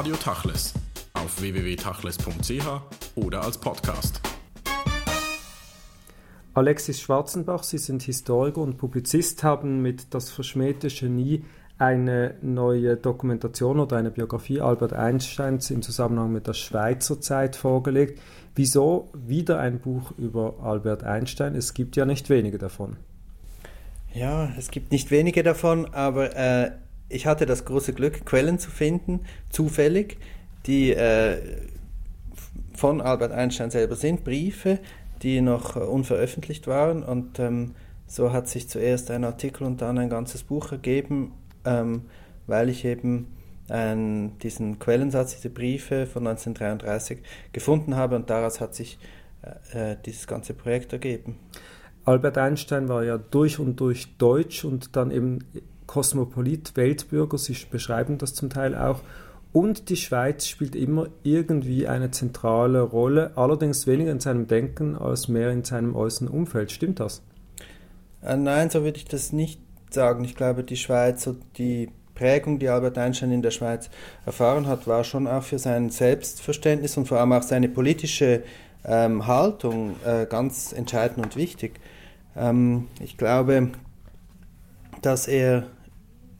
Radio Tachles auf www.tachles.ch oder als Podcast. Alexis Schwarzenbach, Sie sind Historiker und Publizist, haben mit Das verschmähte Genie eine neue Dokumentation oder eine Biografie Albert Einsteins im Zusammenhang mit der Schweizer Zeit vorgelegt. Wieso wieder ein Buch über Albert Einstein? Es gibt ja nicht wenige davon. Ja, es gibt nicht wenige davon, aber äh, ich hatte das große Glück, Quellen zu finden, zufällig, die äh, von Albert Einstein selber sind, Briefe, die noch äh, unveröffentlicht waren. Und ähm, so hat sich zuerst ein Artikel und dann ein ganzes Buch ergeben, ähm, weil ich eben äh, diesen Quellensatz, diese Briefe von 1933 gefunden habe und daraus hat sich äh, äh, dieses ganze Projekt ergeben. Albert Einstein war ja durch und durch deutsch und dann eben Kosmopolit, Weltbürger, Sie beschreiben das zum Teil auch. Und die Schweiz spielt immer irgendwie eine zentrale Rolle, allerdings weniger in seinem Denken als mehr in seinem äußeren Umfeld. Stimmt das? Äh, nein, so würde ich das nicht sagen. Ich glaube, die Schweiz und die Prägung, die Albert Einstein in der Schweiz erfahren hat, war schon auch für sein Selbstverständnis und vor allem auch seine politische ähm, Haltung äh, ganz entscheidend und wichtig. Ähm, ich glaube, dass er,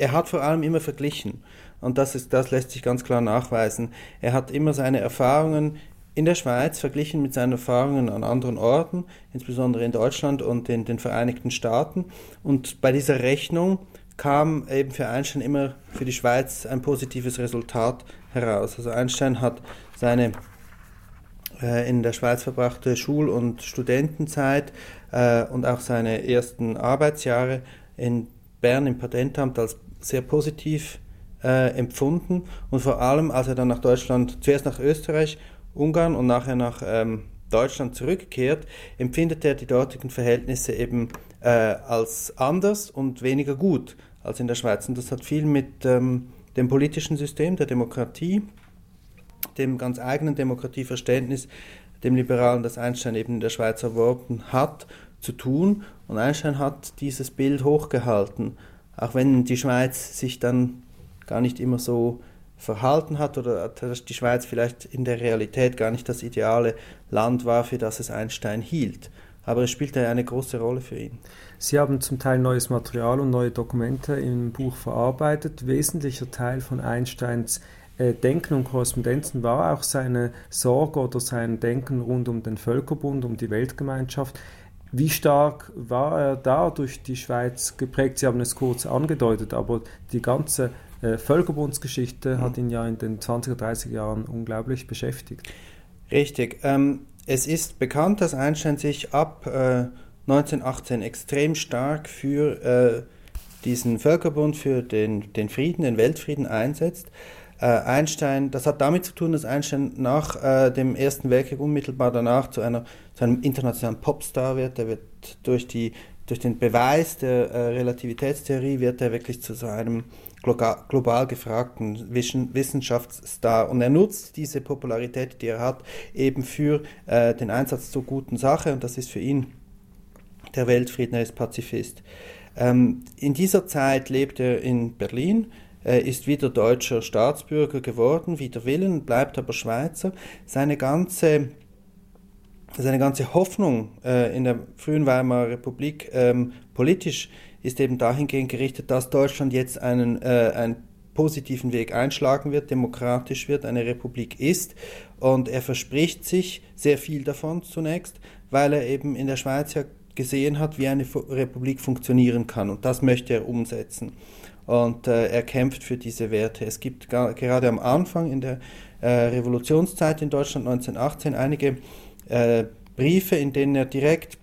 er hat vor allem immer verglichen und das, ist, das lässt sich ganz klar nachweisen. Er hat immer seine Erfahrungen in der Schweiz verglichen mit seinen Erfahrungen an anderen Orten, insbesondere in Deutschland und in den Vereinigten Staaten. Und bei dieser Rechnung kam eben für Einstein immer für die Schweiz ein positives Resultat heraus. Also Einstein hat seine äh, in der Schweiz verbrachte Schul- und Studentenzeit äh, und auch seine ersten Arbeitsjahre in Bern im Patentamt als sehr positiv äh, empfunden und vor allem, als er dann nach Deutschland, zuerst nach Österreich, Ungarn und nachher nach ähm, Deutschland zurückkehrt, empfindet er die dortigen Verhältnisse eben äh, als anders und weniger gut als in der Schweiz. Und das hat viel mit ähm, dem politischen System, der Demokratie, dem ganz eigenen Demokratieverständnis, dem Liberalen, das Einstein eben in der Schweiz erworben hat, zu tun. Und Einstein hat dieses Bild hochgehalten, auch wenn die Schweiz sich dann gar nicht immer so verhalten hat oder dass die Schweiz vielleicht in der Realität gar nicht das ideale Land war, für das es Einstein hielt aber es spielte eine große Rolle für ihn. Sie haben zum Teil neues Material und neue Dokumente im Buch verarbeitet. Wesentlicher Teil von Einsteins äh, Denken und Korrespondenzen war auch seine Sorge oder sein Denken rund um den Völkerbund, um die Weltgemeinschaft. Wie stark war er da durch die Schweiz geprägt? Sie haben es kurz angedeutet, aber die ganze äh, Völkerbundsgeschichte hat ihn ja in den 20er, 30er Jahren unglaublich beschäftigt. Richtig. Ähm, es ist bekannt, dass Einstein sich ab äh, 1918 extrem stark für äh, diesen Völkerbund, für den, den Frieden, den Weltfrieden einsetzt. Äh, Einstein, das hat damit zu tun, dass Einstein nach äh, dem Ersten Weltkrieg unmittelbar danach zu, einer, zu einem internationalen Popstar wird. Er wird durch, die, durch den Beweis der äh, Relativitätstheorie wird er wirklich zu so einem global gefragten Wissenschaftsstar. Und er nutzt diese Popularität, die er hat, eben für äh, den Einsatz zur guten Sache. Und das ist für ihn der Weltfrieden, er ist Pazifist. Ähm, in dieser Zeit lebt er in Berlin, er ist wieder deutscher Staatsbürger geworden, wider Willen, bleibt aber Schweizer. Seine ganze, seine ganze Hoffnung äh, in der frühen Weimarer Republik ähm, politisch ist eben dahingehend gerichtet, dass Deutschland jetzt einen, äh, einen positiven Weg einschlagen wird, demokratisch wird, eine Republik ist. Und er verspricht sich sehr viel davon zunächst, weil er eben in der Schweiz ja gesehen hat, wie eine Republik funktionieren kann. Und das möchte er umsetzen. Und äh, er kämpft für diese Werte. Es gibt gerade am Anfang in der äh, Revolutionszeit in Deutschland 1918 einige äh, Briefe, in denen er direkt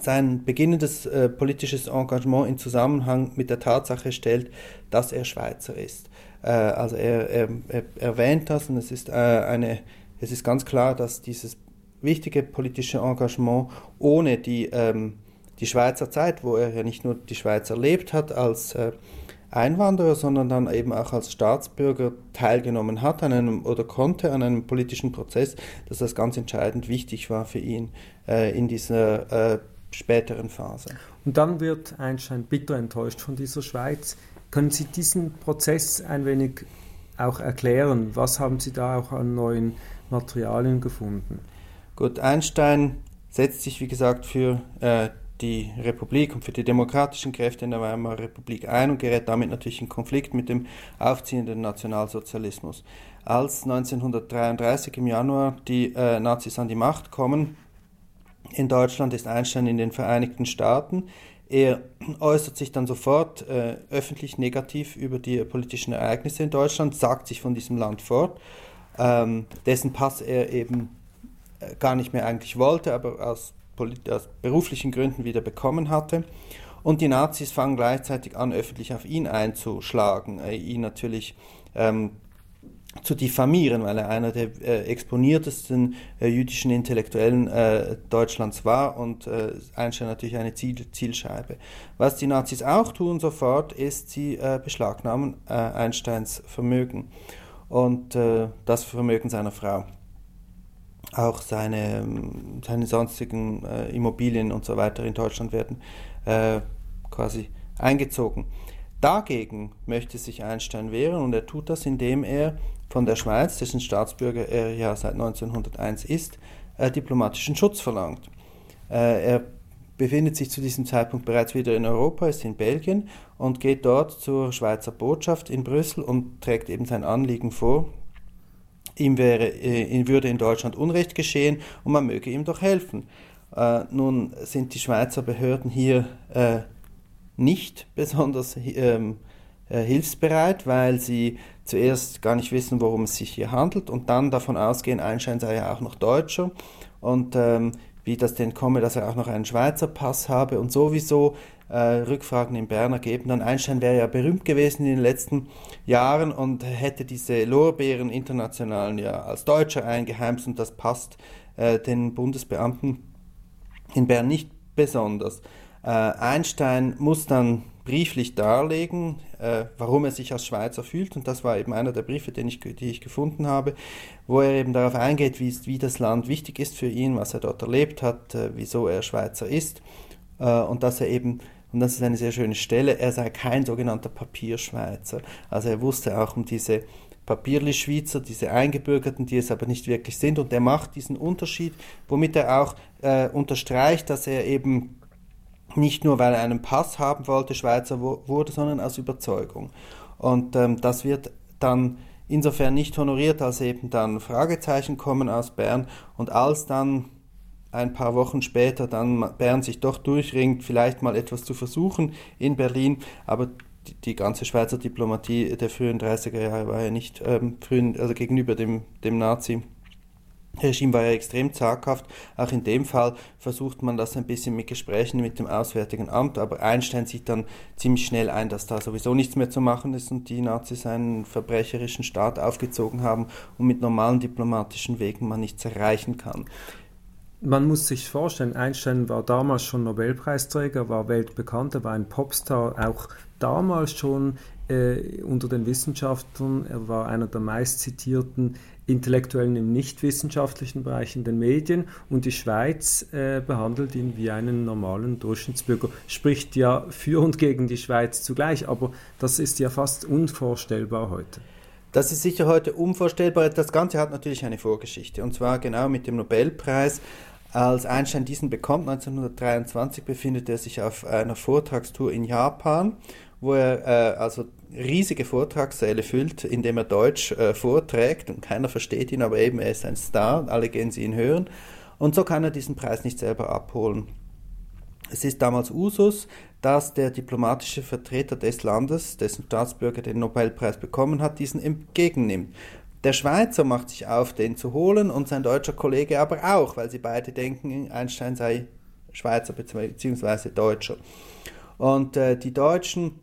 sein beginnendes äh, politisches Engagement in Zusammenhang mit der Tatsache stellt, dass er Schweizer ist. Äh, also er, er, er, erwähnt das und es ist, äh, eine, es ist ganz klar, dass dieses wichtige politische Engagement ohne die, ähm, die Schweizer Zeit, wo er ja nicht nur die Schweiz erlebt hat als äh, Einwanderer, sondern dann eben auch als Staatsbürger teilgenommen hat an einem oder konnte an einem politischen Prozess, dass das ganz entscheidend wichtig war für ihn äh, in dieser äh, späteren Phase. Und dann wird Einstein bitter enttäuscht von dieser Schweiz. Können Sie diesen Prozess ein wenig auch erklären? Was haben Sie da auch an neuen Materialien gefunden? Gut, Einstein setzt sich, wie gesagt, für äh, die Republik und für die demokratischen Kräfte in der Weimarer Republik ein und gerät damit natürlich in Konflikt mit dem aufziehenden Nationalsozialismus. Als 1933 im Januar die äh, Nazis an die Macht kommen, in Deutschland ist Einstein in den Vereinigten Staaten. Er äußert sich dann sofort äh, öffentlich negativ über die politischen Ereignisse in Deutschland, sagt sich von diesem Land fort, ähm, dessen Pass er eben äh, gar nicht mehr eigentlich wollte, aber aus, aus beruflichen Gründen wieder bekommen hatte. Und die Nazis fangen gleichzeitig an, öffentlich auf ihn einzuschlagen, äh, ihn natürlich ähm, zu diffamieren, weil er einer der äh, exponiertesten äh, jüdischen Intellektuellen äh, Deutschlands war und äh, Einstein natürlich eine Ziel Zielscheibe. Was die Nazis auch tun sofort, ist, sie äh, beschlagnahmen äh, Einsteins Vermögen und das Vermögen seiner Frau. Auch seine, seine sonstigen Immobilien und so weiter in Deutschland werden quasi eingezogen. Dagegen möchte sich Einstein wehren und er tut das, indem er von der Schweiz, dessen Staatsbürger er ja seit 1901 ist, äh, diplomatischen Schutz verlangt. Äh, er befindet sich zu diesem Zeitpunkt bereits wieder in Europa, ist in Belgien und geht dort zur Schweizer Botschaft in Brüssel und trägt eben sein Anliegen vor. Ihm, wäre, äh, ihm würde in Deutschland Unrecht geschehen und man möge ihm doch helfen. Äh, nun sind die Schweizer Behörden hier äh, nicht besonders ähm, äh, hilfsbereit, weil sie zuerst gar nicht wissen, worum es sich hier handelt und dann davon ausgehen, Einstein sei ja auch noch Deutscher und ähm, wie das denn komme, dass er auch noch einen Schweizer Pass habe und sowieso Rückfragen in Bern ergeben. Dann Einstein wäre ja berühmt gewesen in den letzten Jahren und hätte diese Lorbeeren internationalen ja als Deutscher eingeheimst und das passt äh, den Bundesbeamten in Bern nicht besonders. Äh, Einstein muss dann brieflich darlegen, äh, warum er sich als Schweizer fühlt. Und das war eben einer der Briefe, den ich, die ich gefunden habe, wo er eben darauf eingeht, wie, wie das Land wichtig ist für ihn, was er dort erlebt hat, äh, wieso er Schweizer ist. Äh, und dass er eben, und das ist eine sehr schöne Stelle, er sei kein sogenannter Papierschweizer. Also er wusste auch um diese Papierli-Schweizer, diese Eingebürgerten, die es aber nicht wirklich sind. Und er macht diesen Unterschied, womit er auch äh, unterstreicht, dass er eben nicht nur, weil er einen Pass haben wollte, Schweizer wurde, sondern aus Überzeugung. Und ähm, das wird dann insofern nicht honoriert, als eben dann Fragezeichen kommen aus Bern und als dann ein paar Wochen später dann Bern sich doch durchringt, vielleicht mal etwas zu versuchen in Berlin, aber die, ganze Schweizer Diplomatie der frühen 30er Jahre war ja nicht ähm, frühen, also gegenüber dem, dem Nazi Regime war ja extrem zaghaft. Auch in dem Fall versucht man das ein bisschen mit Gesprächen mit dem Auswärtigen Amt, aber Einstein sieht dann ziemlich schnell ein, dass da sowieso nichts mehr zu machen ist und die Nazis einen verbrecherischen Staat aufgezogen haben und mit normalen diplomatischen Wegen man nichts erreichen kann. Man muss sich vorstellen, Einstein war damals schon Nobelpreisträger, war weltbekannt, er war ein Popstar, auch damals schon äh, unter den Wissenschaftlern. Er war einer der meistzitierten Intellektuellen im nichtwissenschaftlichen Bereich in den Medien und die Schweiz äh, behandelt ihn wie einen normalen Durchschnittsbürger. Spricht ja für und gegen die Schweiz zugleich, aber das ist ja fast unvorstellbar heute. Das ist sicher heute unvorstellbar. Das Ganze hat natürlich eine Vorgeschichte und zwar genau mit dem Nobelpreis. Als Einstein diesen bekommt, 1923, befindet er sich auf einer Vortragstour in Japan, wo er äh, also riesige Vortragssäle füllt, indem er Deutsch äh, vorträgt und keiner versteht ihn, aber eben er ist ein Star, alle gehen sie ihn hören. Und so kann er diesen Preis nicht selber abholen. Es ist damals Usus, dass der diplomatische Vertreter des Landes, dessen Staatsbürger den Nobelpreis bekommen hat, diesen entgegennimmt. Der Schweizer macht sich auf, den zu holen und sein deutscher Kollege aber auch, weil sie beide denken, Einstein sei Schweizer bzw. Deutscher. Und äh, die Deutschen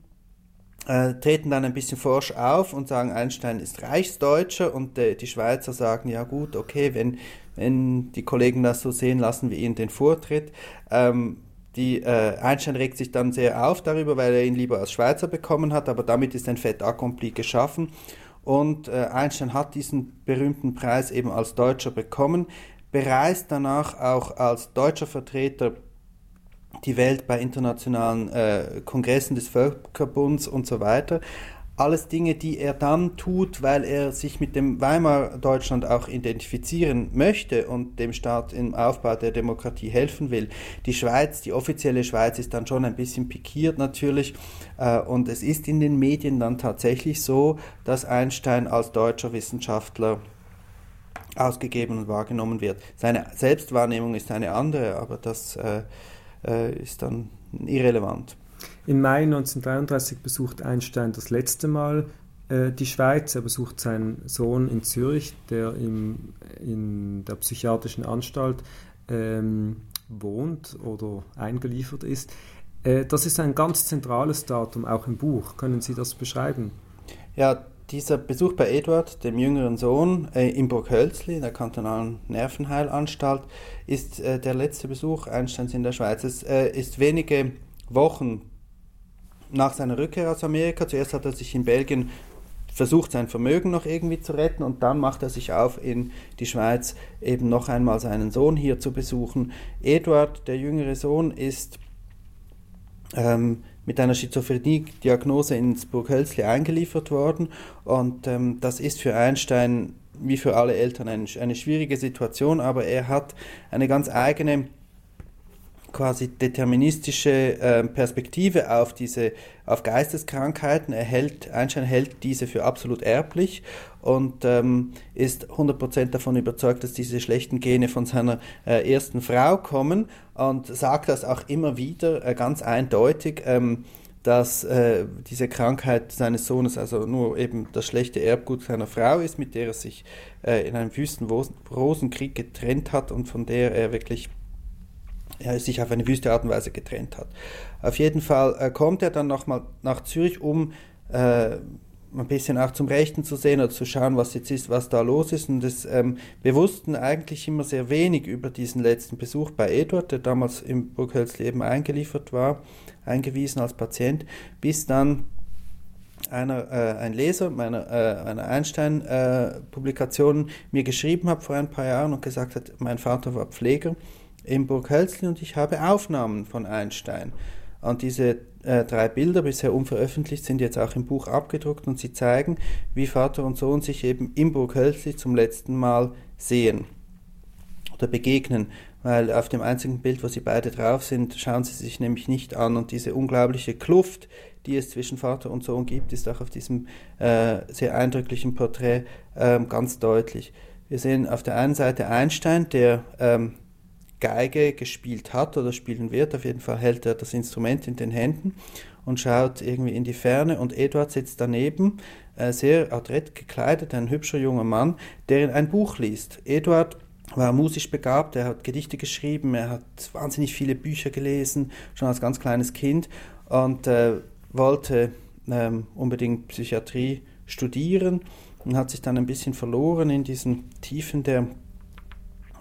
äh, treten dann ein bisschen forsch auf und sagen, Einstein ist Reichsdeutscher und äh, die Schweizer sagen, ja gut, okay, wenn, wenn die Kollegen das so sehen, lassen wir ihnen den Vortritt. Ähm, die, äh, Einstein regt sich dann sehr auf darüber, weil er ihn lieber als Schweizer bekommen hat, aber damit ist ein Fait accompli geschaffen. Und äh, Einstein hat diesen berühmten Preis eben als Deutscher bekommen, bereist danach auch als deutscher Vertreter die Welt bei internationalen äh, Kongressen des Völkerbunds und so weiter. Alles Dinge, die er dann tut, weil er sich mit dem Weimar Deutschland auch identifizieren möchte und dem Staat im Aufbau der Demokratie helfen will. Die Schweiz, die offizielle Schweiz ist dann schon ein bisschen pikiert natürlich äh, und es ist in den Medien dann tatsächlich so, dass Einstein als deutscher Wissenschaftler ausgegeben und wahrgenommen wird. Seine Selbstwahrnehmung ist eine andere, aber das äh, äh ist dann irrelevant. Im Mai 1933 besucht Einstein das letzte Mal äh, die Schweiz. Er besucht seinen Sohn in Zürich, der im, in der psychiatrischen Anstalt ähm, wohnt oder eingeliefert ist. Äh, das ist ein ganz zentrales Datum, auch im Buch. Können Sie das beschreiben? Ja, dieser Besuch bei Eduard, dem jüngeren Sohn, äh, in Burghölzli, der kantonalen Nervenheilanstalt, ist äh, der letzte Besuch Einsteins in der Schweiz. Es äh, ist wenige Wochen nach seiner Rückkehr aus Amerika, zuerst hat er sich in Belgien versucht, sein Vermögen noch irgendwie zu retten und dann macht er sich auf in die Schweiz, eben noch einmal seinen Sohn hier zu besuchen. Eduard, der jüngere Sohn, ist ähm, mit einer Schizophrenie-Diagnose ins Burghölzli eingeliefert worden und ähm, das ist für Einstein wie für alle Eltern eine, eine schwierige Situation, aber er hat eine ganz eigene quasi deterministische äh, Perspektive auf diese auf Geisteskrankheiten. Er Einstein hält diese für absolut erblich und ähm, ist 100% davon überzeugt, dass diese schlechten Gene von seiner äh, ersten Frau kommen und sagt das auch immer wieder äh, ganz eindeutig. Ähm, dass äh, diese Krankheit seines Sohnes also nur eben das schlechte Erbgut seiner Frau ist, mit der er sich äh, in einem wüsten Rosenkrieg getrennt hat und von der er wirklich sich auf eine wüste Art und Weise getrennt hat. Auf jeden Fall äh, kommt er dann nochmal nach Zürich, um äh, ein bisschen auch zum Rechten zu sehen oder zu schauen, was jetzt ist, was da los ist. Und das, ähm, wir wussten eigentlich immer sehr wenig über diesen letzten Besuch bei Eduard, der damals im Burghölzli eingeliefert war, eingewiesen als Patient, bis dann einer, äh, ein Leser meiner, äh, einer Einstein-Publikation äh, mir geschrieben hat vor ein paar Jahren und gesagt hat, mein Vater war Pfleger in Burg Hölzli und ich habe Aufnahmen von Einstein. Und diese äh, drei Bilder, bisher unveröffentlicht, sind jetzt auch im Buch abgedruckt und sie zeigen, wie Vater und Sohn sich eben in Burg Hölzli zum letzten Mal sehen oder begegnen. Weil auf dem einzigen Bild, wo sie beide drauf sind, schauen sie sich nämlich nicht an. Und diese unglaubliche Kluft, die es zwischen Vater und Sohn gibt, ist auch auf diesem äh, sehr eindrücklichen Porträt äh, ganz deutlich. Wir sehen auf der einen Seite Einstein, der ähm, Geige gespielt hat oder spielen wird. Auf jeden Fall hält er das Instrument in den Händen und schaut irgendwie in die Ferne. Und Eduard sitzt daneben, äh, sehr adrett gekleidet, ein hübscher junger Mann, der in ein Buch liest. Eduard war musisch begabt, er hat Gedichte geschrieben, er hat wahnsinnig viele Bücher gelesen, schon als ganz kleines Kind und äh, wollte ähm, unbedingt Psychiatrie studieren und hat sich dann ein bisschen verloren in diesen Tiefen der,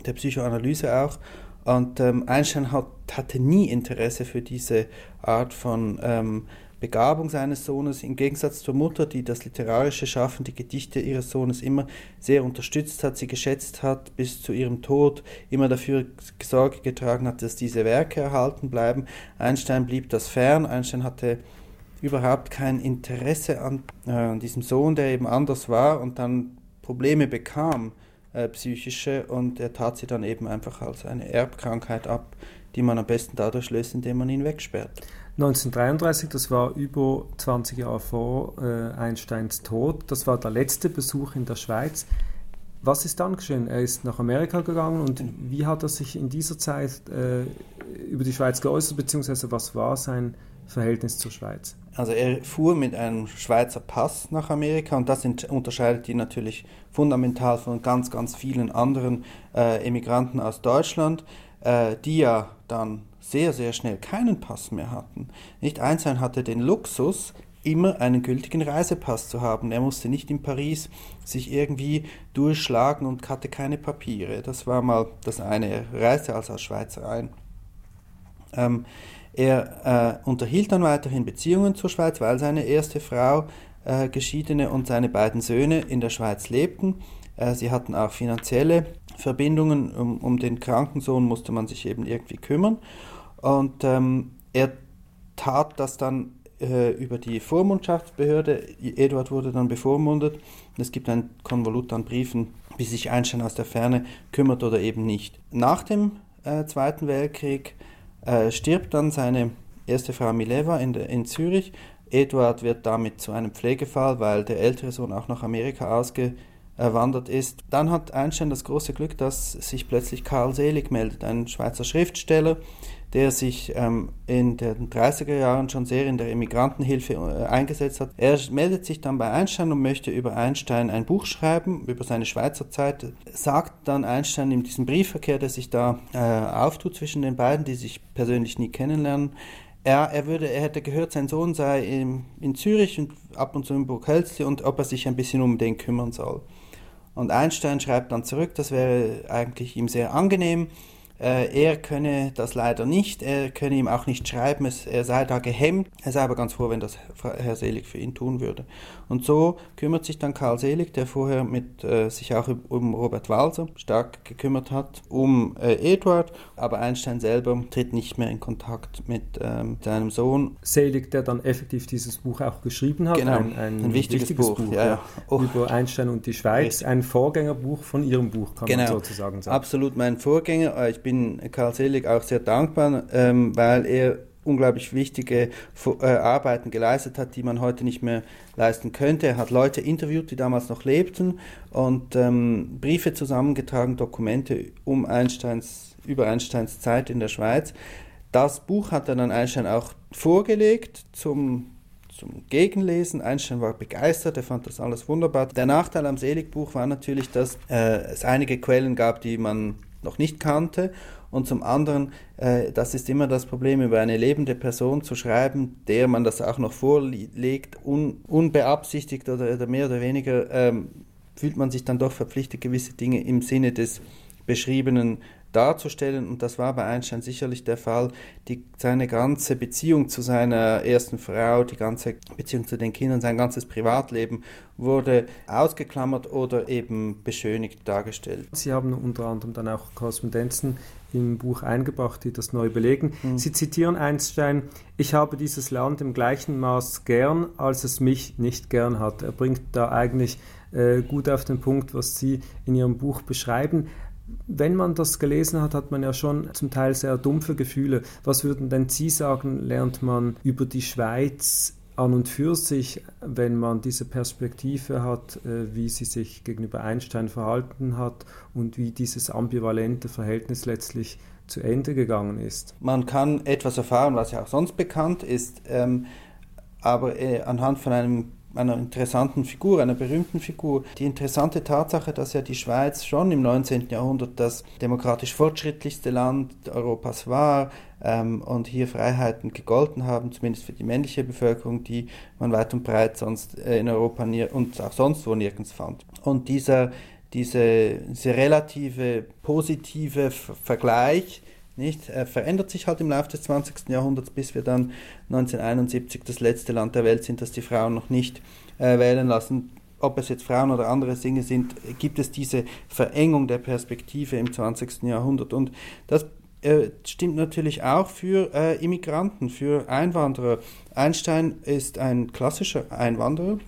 der Psychoanalyse auch und ähm, Einstein hat, hatte nie Interesse für diese Art von ähm, Begabung seines Sohnes, im Gegensatz zur Mutter, die das literarische Schaffen, die Gedichte ihres Sohnes immer sehr unterstützt hat, sie geschätzt hat, bis zu ihrem Tod immer dafür Sorge getragen hat, dass diese Werke erhalten bleiben. Einstein blieb das fern. Einstein hatte überhaupt kein Interesse an, äh, an diesem Sohn, der eben anders war und dann Probleme bekam äh, psychische und er tat sie dann eben einfach als eine Erbkrankheit ab, die man am besten dadurch löst, indem man ihn wegsperrt. 1933, das war über 20 Jahre vor äh, Einsteins Tod, das war der letzte Besuch in der Schweiz. Was ist dann geschehen? Er ist nach Amerika gegangen und wie hat er sich in dieser Zeit äh, über die Schweiz geäußert, beziehungsweise was war sein Verhältnis zur Schweiz? Also er fuhr mit einem Schweizer Pass nach Amerika und das unterscheidet ihn natürlich fundamental von ganz, ganz vielen anderen äh, Emigranten aus Deutschland, äh, die ja dann sehr, sehr schnell keinen Pass mehr hatten. Nicht Einstein hatte den Luxus, immer einen gültigen Reisepass zu haben. Er musste nicht in Paris sich irgendwie durchschlagen und hatte keine Papiere. Das war mal das eine. Er reiste also als Schweizer ein. Ähm, er äh, unterhielt dann weiterhin Beziehungen zur Schweiz, weil seine erste Frau, äh, geschiedene, und seine beiden Söhne in der Schweiz lebten. Äh, sie hatten auch finanzielle Verbindungen. Um, um, den kranken Sohn musste man sich eben irgendwie kümmern. Und ähm, er tat das dann äh, über die Vormundschaftsbehörde. Eduard wurde dann bevormundet. Es gibt ein Konvolut an Briefen, wie sich Einstein aus der Ferne kümmert oder eben nicht. Nach dem äh, Zweiten Weltkrieg äh, stirbt dann seine erste Frau Mileva in, in Zürich. Eduard wird damit zu einem Pflegefall, weil der ältere Sohn auch nach Amerika ausgewandert ist. Dann hat Einstein das große Glück, dass sich plötzlich Karl Selig meldet, ein Schweizer Schriftsteller, der sich ähm, in den 30er Jahren schon sehr in der Immigrantenhilfe äh, eingesetzt hat. Er meldet sich dann bei Einstein und möchte über Einstein ein Buch schreiben, über seine Schweizer Zeit, sagt dann Einstein in diesem Briefverkehr, der sich da äh, auftut zwischen den beiden, die sich persönlich nie kennenlernen, er, er, würde, er hätte gehört, sein Sohn sei in, in Zürich und ab und zu in Burghölzli und ob er sich ein bisschen um den kümmern soll. Und Einstein schreibt dann zurück, das wäre eigentlich ihm sehr angenehm, er könne das leider nicht, er könne ihm auch nicht schreiben, es, er sei da gehemmt. Er sei aber ganz froh, wenn das Herr Selig für ihn tun würde. Und so kümmert sich dann Karl Selig, der vorher mit, äh, sich auch um Robert Walser stark gekümmert hat, um äh, Eduard, aber Einstein selber tritt nicht mehr in Kontakt mit ähm, seinem Sohn. Selig, der dann effektiv dieses Buch auch geschrieben hat, genau, ein, ein, ein wichtiges, wichtiges, Buch, Buch ja, ja. Oh. über Einstein und die Schweiz, Richtig. ein Vorgängerbuch von Ihrem Buch, kann genau. man sozusagen sagen. Absolut mein Vorgänger. Äh, ich bin bin Karl Selig auch sehr dankbar, ähm, weil er unglaublich wichtige äh, Arbeiten geleistet hat, die man heute nicht mehr leisten könnte. Er hat Leute interviewt, die damals noch lebten und ähm, Briefe zusammengetragen, Dokumente um Einsteins, über Einsteins Zeit in der Schweiz. Das Buch hat er dann Einstein auch vorgelegt zum, zum Gegenlesen. Einstein war begeistert, er fand das alles wunderbar. Der Nachteil am Seligbuch war natürlich, dass äh, es einige Quellen gab, die man noch nicht kannte. Und zum anderen, äh, das ist immer das Problem, über eine lebende Person zu schreiben, der man das auch noch vorlegt, un, unbeabsichtigt oder, oder, mehr oder weniger, ähm, fühlt man sich dann doch verpflichtet, gewisse Dinge im Sinne des Beschriebenen darzustellen. Und das war bei Einstein sicherlich der Fall. Die, seine ganze Beziehung zu seiner ersten Frau, die ganze Beziehung zu den Kindern, sein ganzes Privatleben wurde ausgeklammert oder eben beschönigt dargestellt. Sie haben unter anderem dann auch Korrespondenzen im Buch eingebracht, die das neu belegen. Mhm. Sie zitieren Einstein, ich habe dieses Land im gleichen Maß gern, als es mich nicht gern hat. Er bringt da eigentlich äh, gut auf den Punkt, was Sie in Ihrem Buch beschreiben wenn man das gelesen hat, hat man ja schon zum Teil sehr dumpfe Gefühle. Was würden denn Sie sagen, lernt man über die Schweiz an und für sich, wenn man diese Perspektive hat, äh, wie sie sich gegenüber Einstein verhalten hat und wie dieses ambivalente Verhältnis letztlich zu Ende gegangen ist? Man kann etwas erfahren, was ja auch sonst bekannt ist, ähm, aber äh, anhand von einem einer interessanten Figur, einer berühmten Figur. Die interessante Tatsache, dass ja die Schweiz schon im 19. Jahrhundert das demokratisch fortschrittlichste Land Europas war ähm, und hier Freiheiten gegolten haben, zumindest für die männliche Bevölkerung, die man weit und breit sonst äh, in Europa und auch sonst wo nirgends fand. Und dieser, diese, diese relative positive Vergleich nicht? Er verändert sich halt im Laufe des 20. Jahrhunderts, bis wir dann 1971 das letzte Land der Welt sind, das die Frauen noch nicht äh, wählen lassen. Ob es jetzt Frauen oder andere Dinge sind, gibt es diese Verengung der Perspektive im 20. Jahrhundert. Und das äh, stimmt natürlich auch für äh, Immigranten, für Einwanderer. Einstein ist ein klassischer Einwanderer,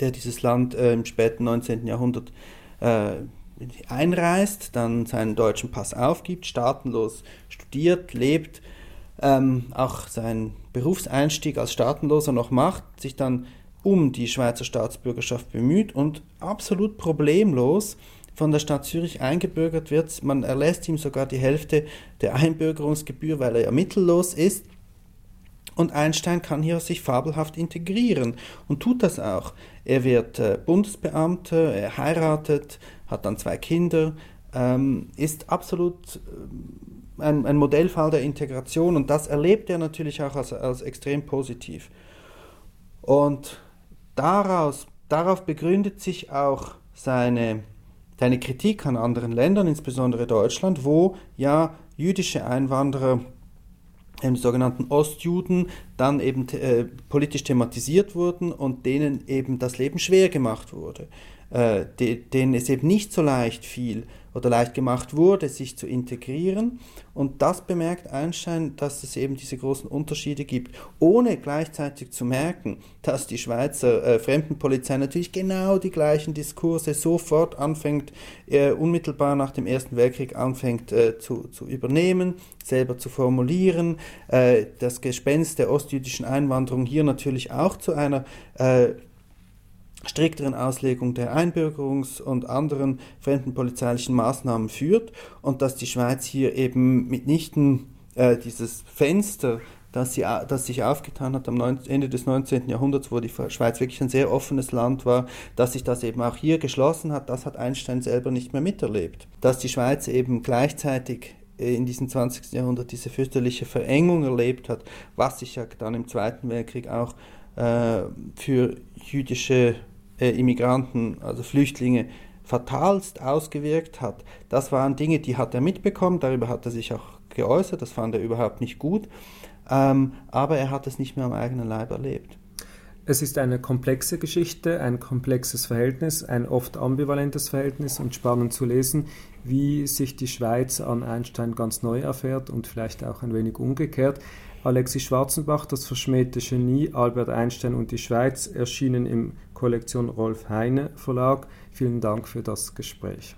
der dieses Land äh, im späten 19. Jahrhundert äh, einreist, dann seinen deutschen Pass aufgibt, staatenlos studiert, lebt, ähm, auch seinen Berufseinstieg als Staatenloser noch macht, sich dann um die Schweizer Staatsbürgerschaft bemüht und absolut problemlos von der Stadt Zürich eingebürgert wird. Man erlässt ihm sogar die Hälfte der Einbürgerungsgebühr, weil er ja mittellos ist. Und Einstein kann hier sich fabelhaft integrieren und tut das auch. Er wird äh, Bundesbeamter, er heiratet, hat dann zwei Kinder, ähm, ist absolut äh, ein, ein, Modellfall der Integration und das erlebt er natürlich auch als, als extrem positiv. Und daraus, darauf begründet sich auch seine, seine Kritik an anderen Ländern, insbesondere Deutschland, wo ja jüdische Einwanderer im sogenannten Ostjuden dann eben äh, politisch thematisiert wurden und denen eben das Leben schwer gemacht wurde, äh, de, denen es eben nicht so leicht fiel, oder leicht gemacht wurde, sich zu integrieren. Und das bemerkt Einstein, dass es eben diese großen Unterschiede gibt, ohne gleichzeitig zu merken, dass die Schweizer äh, Fremdenpolizei natürlich genau die gleichen Diskurse sofort anfängt, äh, unmittelbar nach dem Ersten Weltkrieg anfängt äh, zu, zu übernehmen, selber zu formulieren. Äh, das Gespenst der ostjüdischen Einwanderung hier natürlich auch zu einer äh, strikteren Auslegung der Einbürgerungs- und anderen fremdenpolizeilichen Maßnahmen führt und dass die Schweiz hier eben mitnichten äh, dieses Fenster, das, sie, das sich aufgetan hat am Ende des 19. Jahrhunderts, wo die Schweiz wirklich ein sehr offenes Land war, dass sich das eben auch hier geschlossen hat, das hat Einstein selber nicht mehr miterlebt. Dass die Schweiz eben gleichzeitig äh, in diesem 20. Jahrhundert diese fürchterliche Verengung erlebt hat, was sich ja dann im Zweiten Weltkrieg auch äh, für jüdische äh, Immigranten, also Flüchtlinge, fatalst ausgewirkt hat. Das waren Dinge, die hat er mitbekommen, darüber hat er sich auch geäußert, das fand er überhaupt nicht gut, ähm, aber er hat es nicht mehr am eigenen Leib erlebt. Es ist eine komplexe Geschichte, ein komplexes Verhältnis, ein oft ambivalentes Verhältnis und spannend zu lesen, wie sich die Schweiz an Einstein ganz neu erfährt und vielleicht auch ein wenig umgekehrt. Alexis Schwarzenbach, das verschmähte Genie, Albert Einstein und die Schweiz erschienen im Kollektion Rolf Heine Verlag. Vielen Dank für das Gespräch.